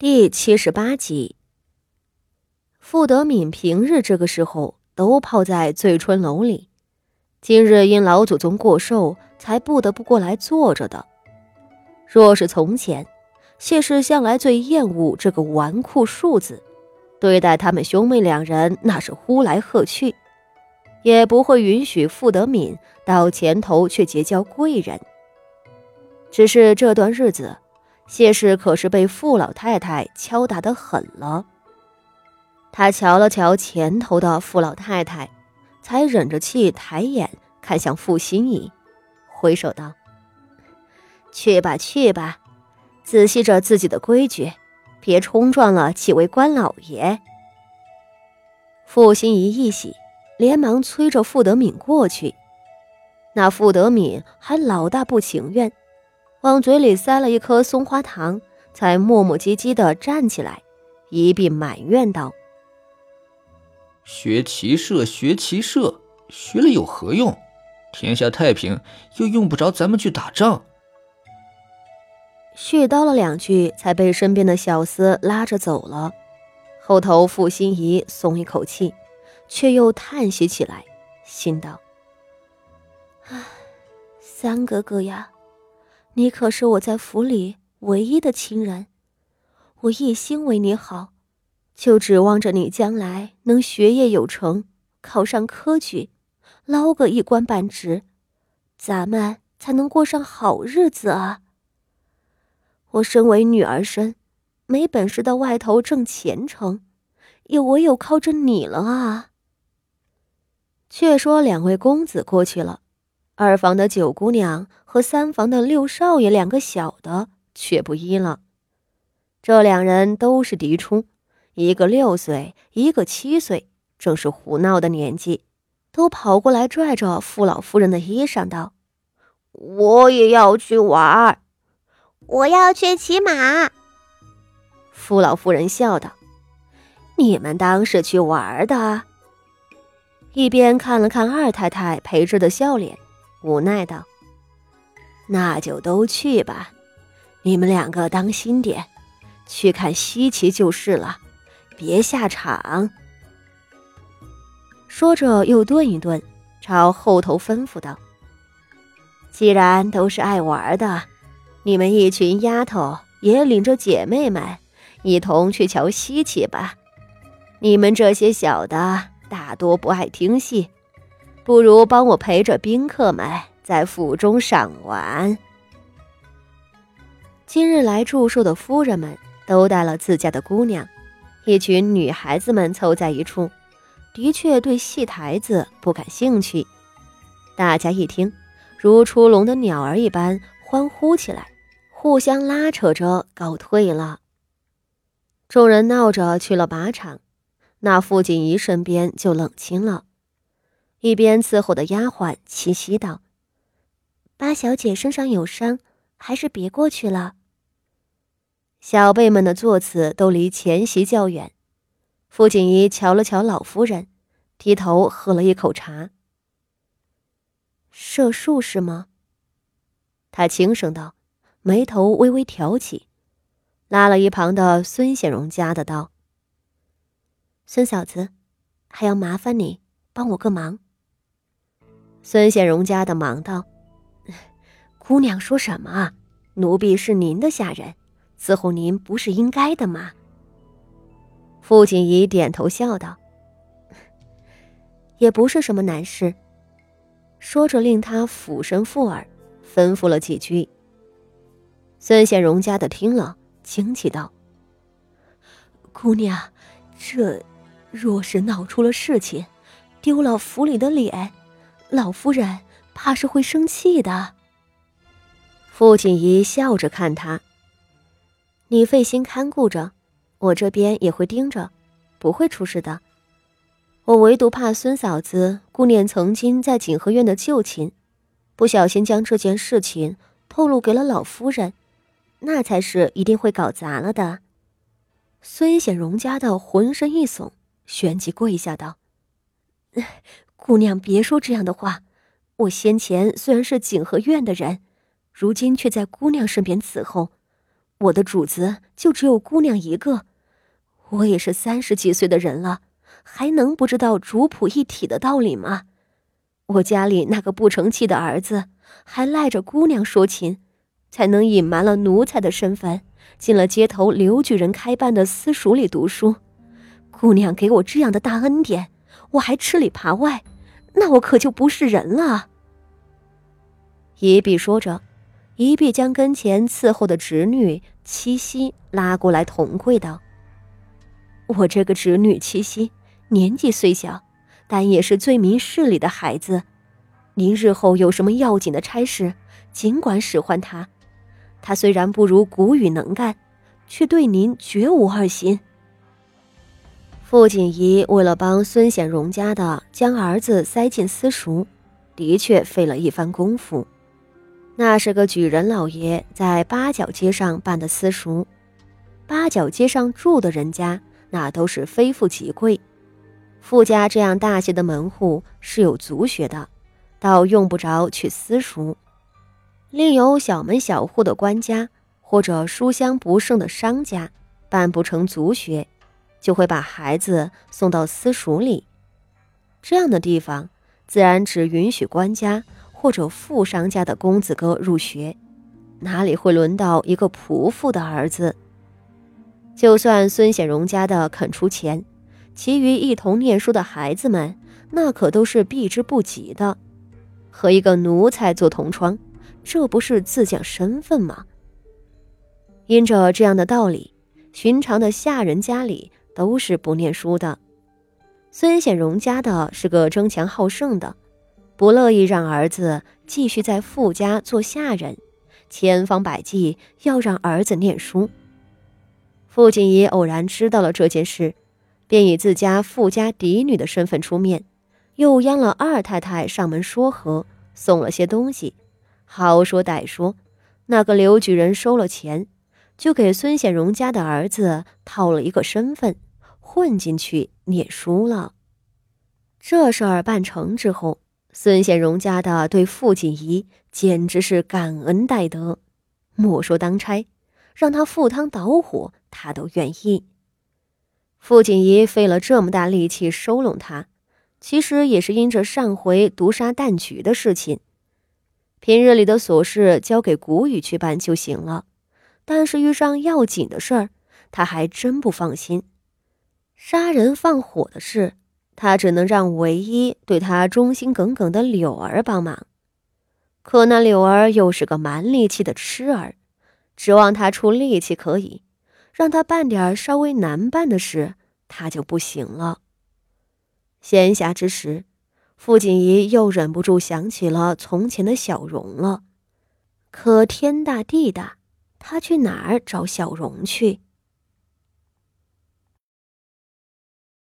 第七十八集，傅德敏平日这个时候都泡在醉春楼里，今日因老祖宗过寿，才不得不过来坐着的。若是从前，谢氏向来最厌恶这个纨绔庶子，对待他们兄妹两人那是呼来喝去，也不会允许傅德敏到前头去结交贵人。只是这段日子。谢氏可是被傅老太太敲打的狠了。他瞧了瞧前头的傅老太太，才忍着气抬眼看向傅心怡，挥手道：“去吧，去吧，仔细着自己的规矩，别冲撞了几位官老爷。”傅心怡一喜，连忙催着傅德敏过去。那傅德敏还老大不情愿。往嘴里塞了一颗松花糖，才磨磨唧唧的站起来，一并埋怨道：“学骑射，学骑射，学了有何用？天下太平，又用不着咱们去打仗。”絮叨了两句，才被身边的小厮拉着走了。后头傅心怡松一口气，却又叹息起来，心道：“唉，三哥哥呀。”你可是我在府里唯一的亲人，我一心为你好，就指望着你将来能学业有成，考上科举，捞个一官半职，咱们才能过上好日子啊！我身为女儿身，没本事到外头挣前程，也唯有靠着你了啊！却说两位公子过去了。二房的九姑娘和三房的六少爷两个小的却不依了。这两人都是嫡出，一个六岁，一个七岁，正是胡闹的年纪，都跑过来拽着傅老夫人的衣裳道：“我也要去玩，我要去骑马。”傅老夫人笑道：“你们当是去玩的？”一边看了看二太太陪着的笑脸。无奈道：“那就都去吧，你们两个当心点，去看稀奇就是了，别下场。”说着又顿一顿，朝后头吩咐道：“既然都是爱玩的，你们一群丫头也领着姐妹们一同去瞧稀奇吧。你们这些小的大多不爱听戏。”不如帮我陪着宾客们在府中赏玩。今日来祝寿的夫人们都带了自家的姑娘，一群女孩子们凑在一处，的确对戏台子不感兴趣。大家一听，如出笼的鸟儿一般欢呼起来，互相拉扯着告退了。众人闹着去了靶场，那傅锦仪身边就冷清了。一边伺候的丫鬟气息道：“八小姐身上有伤，还是别过去了。”小辈们的座次都离前席较远。傅锦仪瞧了瞧老夫人，低头喝了一口茶。射术是吗？他轻声道，眉头微微挑起，拉了一旁的孙显荣家的道：“孙嫂子，还要麻烦你帮我个忙。”孙显荣家的忙道：“姑娘说什么啊？奴婢是您的下人，伺候您不是应该的吗？”傅锦仪点头笑道：“也不是什么难事。”说着，令他俯身附耳，吩咐了几句。孙显荣家的听了，惊奇道：“姑娘，这若是闹出了事情，丢了府里的脸……”老夫人怕是会生气的。傅锦仪笑着看他：“你费心看顾着，我这边也会盯着，不会出事的。我唯独怕孙嫂子顾念曾经在景和院的旧情，不小心将这件事情透露给了老夫人，那才是一定会搞砸了的。”孙显荣家的浑身一耸，旋即跪下道。姑娘，别说这样的话。我先前虽然是景和院的人，如今却在姑娘身边伺候，我的主子就只有姑娘一个，我也是三十几岁的人了，还能不知道主仆一体的道理吗？我家里那个不成器的儿子，还赖着姑娘说情，才能隐瞒了奴才的身份，进了街头刘举人开办的私塾里读书。姑娘给我这样的大恩典，我还吃里扒外，那我可就不是人了。一碧说着。一碧将跟前伺候的侄女七夕拉过来，同跪道：“我这个侄女七夕年纪虽小，但也是最明事理的孩子。您日后有什么要紧的差事，尽管使唤她。她虽然不如谷雨能干，却对您绝无二心。”傅锦仪为了帮孙显荣家的将儿子塞进私塾，的确费了一番功夫。那是个举人老爷在八角街上办的私塾，八角街上住的人家那都是非富即贵，傅家这样大些的门户是有足学的，倒用不着去私塾。另有小门小户的官家或者书香不盛的商家，办不成足学，就会把孩子送到私塾里。这样的地方，自然只允许官家。或者富商家的公子哥入学，哪里会轮到一个仆妇的儿子？就算孙显荣家的肯出钱，其余一同念书的孩子们，那可都是避之不及的。和一个奴才做同窗，这不是自降身份吗？因着这样的道理，寻常的下人家里都是不念书的。孙显荣家的是个争强好胜的。不乐意让儿子继续在富家做下人，千方百计要让儿子念书。傅锦仪偶然知道了这件事，便以自家富家嫡女的身份出面，又央了二太太上门说和，送了些东西。好说歹说，那个刘举人收了钱，就给孙显荣家的儿子套了一个身份，混进去念书了。这事儿办成之后。孙显荣家的对傅锦仪简直是感恩戴德，莫说当差，让他赴汤蹈火，他都愿意。傅锦仪费了这么大力气收拢他，其实也是因着上回毒杀旦菊的事情。平日里的琐事交给谷雨去办就行了，但是遇上要紧的事儿，他还真不放心。杀人放火的事。他只能让唯一对他忠心耿耿的柳儿帮忙，可那柳儿又是个蛮力气的痴儿，指望他出力气可以，让他办点稍微难办的事，他就不行了。闲暇之时，傅锦仪又忍不住想起了从前的小荣了，可天大地大，他去哪儿找小荣去？